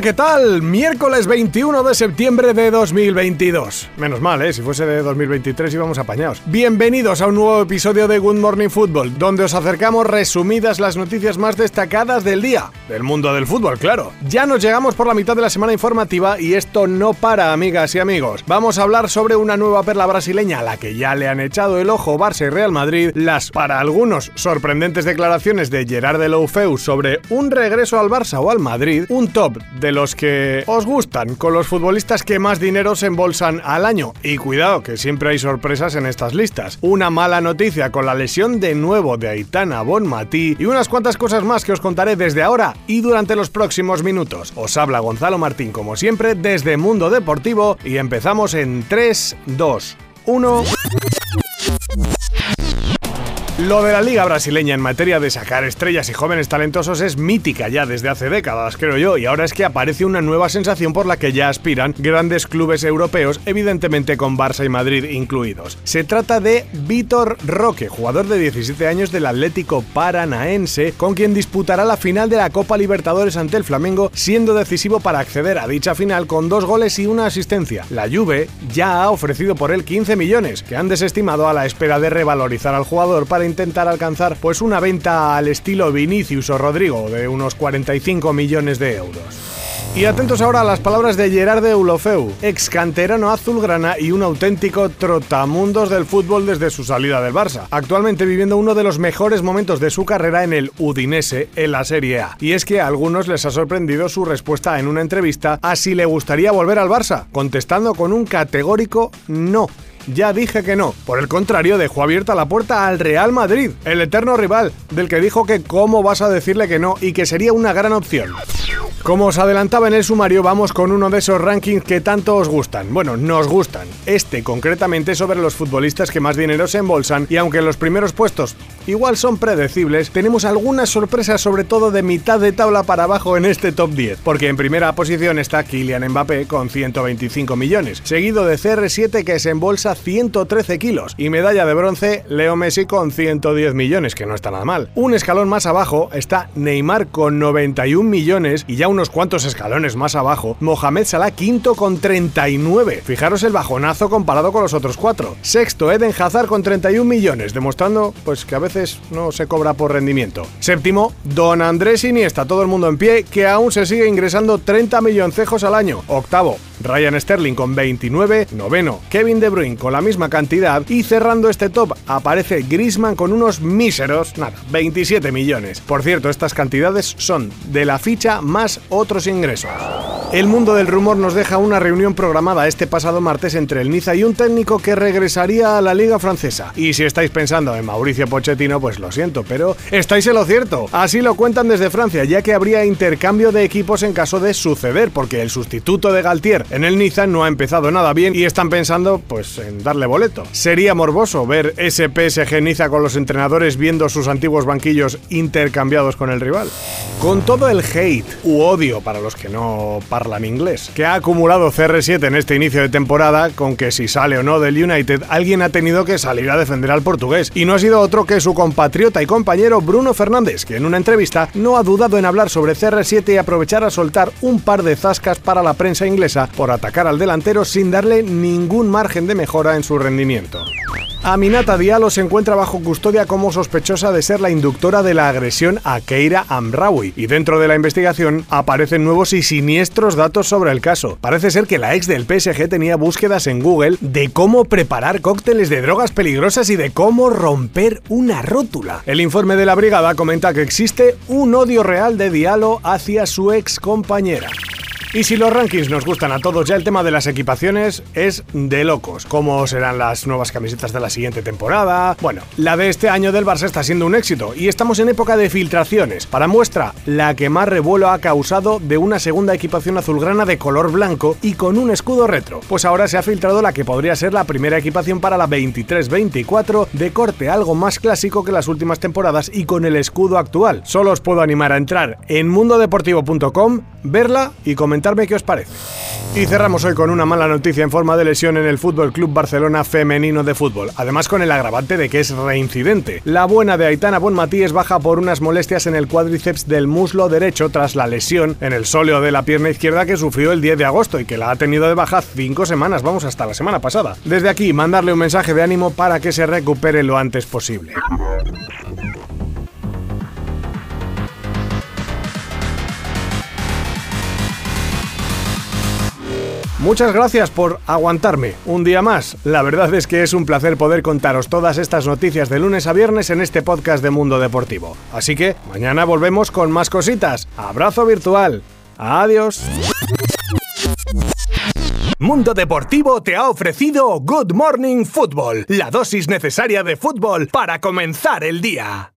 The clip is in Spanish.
¿Qué tal? Miércoles 21 de septiembre de 2022. Menos mal, ¿eh? Si fuese de 2023 íbamos apañados. Bienvenidos a un nuevo episodio de Good Morning Football, donde os acercamos resumidas las noticias más destacadas del día. Del mundo del fútbol, claro. Ya nos llegamos por la mitad de la semana informativa y esto no para, amigas y amigos. Vamos a hablar sobre una nueva perla brasileña a la que ya le han echado el ojo Barça y Real Madrid, las, para algunos, sorprendentes declaraciones de Gerard de Loufeu sobre un regreso al Barça o al Madrid, un top de los que os gustan, con los futbolistas que más dinero se embolsan al año. Y cuidado, que siempre hay sorpresas en estas listas. Una mala noticia con la lesión de nuevo de Aitana Bonmatí y unas cuantas cosas más que os contaré desde ahora y durante los próximos minutos. Os habla Gonzalo Martín como siempre desde Mundo Deportivo y empezamos en 3, 2, 1. Lo de la liga brasileña en materia de sacar estrellas y jóvenes talentosos es mítica ya desde hace décadas, creo yo, y ahora es que aparece una nueva sensación por la que ya aspiran grandes clubes europeos, evidentemente con Barça y Madrid incluidos. Se trata de Vitor Roque, jugador de 17 años del Atlético Paranaense, con quien disputará la final de la Copa Libertadores ante el Flamengo, siendo decisivo para acceder a dicha final con dos goles y una asistencia. La Juve ya ha ofrecido por él 15 millones, que han desestimado a la espera de revalorizar al jugador para intentar alcanzar pues una venta al estilo Vinicius o Rodrigo de unos 45 millones de euros. Y atentos ahora a las palabras de Gerard de Ulofeu, ex canterano azulgrana y un auténtico trotamundos del fútbol desde su salida del Barça, actualmente viviendo uno de los mejores momentos de su carrera en el Udinese en la Serie A. Y es que a algunos les ha sorprendido su respuesta en una entrevista a si le gustaría volver al Barça, contestando con un categórico no ya dije que no. Por el contrario, dejó abierta la puerta al Real Madrid, el eterno rival, del que dijo que cómo vas a decirle que no y que sería una gran opción. Como os adelantaba en el sumario, vamos con uno de esos rankings que tanto os gustan. Bueno, nos gustan. Este concretamente sobre los futbolistas que más dinero se embolsan y aunque los primeros puestos igual son predecibles, tenemos algunas sorpresas sobre todo de mitad de tabla para abajo en este top 10, porque en primera posición está Kylian Mbappé con 125 millones, seguido de CR7 que se embolsa 113 kilos y medalla de bronce Leo Messi con 110 millones, que no está nada mal. Un escalón más abajo está Neymar con 91 millones y ya un unos cuantos escalones más abajo, Mohamed Salah quinto con 39. Fijaros el bajonazo comparado con los otros cuatro. Sexto, Eden Hazard con 31 millones, demostrando pues que a veces no se cobra por rendimiento. Séptimo, Don Andrés Iniesta, todo el mundo en pie, que aún se sigue ingresando 30 milloncejos al año. Octavo, Ryan Sterling con 29, noveno Kevin De Bruyne con la misma cantidad y cerrando este top aparece Griezmann con unos míseros, nada, 27 millones. Por cierto, estas cantidades son de la ficha más otros ingresos. El mundo del rumor nos deja una reunión programada este pasado martes entre el Niza y un técnico que regresaría a la liga francesa. Y si estáis pensando en Mauricio Pochettino, pues lo siento, pero estáis en lo cierto. Así lo cuentan desde Francia, ya que habría intercambio de equipos en caso de suceder, porque el sustituto de Galtier en el Niza no ha empezado nada bien y están pensando pues en darle boleto. Sería morboso ver ese PSG Niza con los entrenadores viendo sus antiguos banquillos intercambiados con el rival. Con todo el hate u odio para los que no hablan inglés, que ha acumulado CR7 en este inicio de temporada con que si sale o no del United alguien ha tenido que salir a defender al portugués y no ha sido otro que su compatriota y compañero Bruno Fernández, que en una entrevista no ha dudado en hablar sobre CR7 y aprovechar a soltar un par de zascas para la prensa inglesa por atacar al delantero sin darle ningún margen de mejora en su rendimiento. Aminata Diallo se encuentra bajo custodia como sospechosa de ser la inductora de la agresión a Keira Amraoui y dentro de la investigación aparecen nuevos y siniestros datos sobre el caso. Parece ser que la ex del PSG tenía búsquedas en Google de cómo preparar cócteles de drogas peligrosas y de cómo romper una rótula. El informe de la brigada comenta que existe un odio real de Diallo hacia su ex compañera. Y si los rankings nos gustan a todos, ya el tema de las equipaciones es de locos. ¿Cómo serán las nuevas camisetas de la siguiente temporada? Bueno, la de este año del Barça está siendo un éxito y estamos en época de filtraciones. Para muestra, la que más revuelo ha causado de una segunda equipación azulgrana de color blanco y con un escudo retro. Pues ahora se ha filtrado la que podría ser la primera equipación para la 23-24 de corte algo más clásico que las últimas temporadas y con el escudo actual. Solo os puedo animar a entrar en mundodeportivo.com, verla y comentarme qué os parece. Y cerramos hoy con una mala noticia en forma de lesión en el Fútbol Club Barcelona femenino de fútbol, además con el agravante de que es reincidente. La buena de Aitana Bonmatí es baja por unas molestias en el cuádriceps del muslo derecho tras la lesión en el sóleo de la pierna izquierda que sufrió el 10 de agosto y que la ha tenido de baja cinco semanas, vamos hasta la semana pasada. Desde aquí, mandarle un mensaje de ánimo para que se recupere lo antes posible. Muchas gracias por aguantarme un día más. La verdad es que es un placer poder contaros todas estas noticias de lunes a viernes en este podcast de Mundo Deportivo. Así que mañana volvemos con más cositas. Abrazo virtual. Adiós. Mundo Deportivo te ha ofrecido Good Morning Football, la dosis necesaria de fútbol para comenzar el día.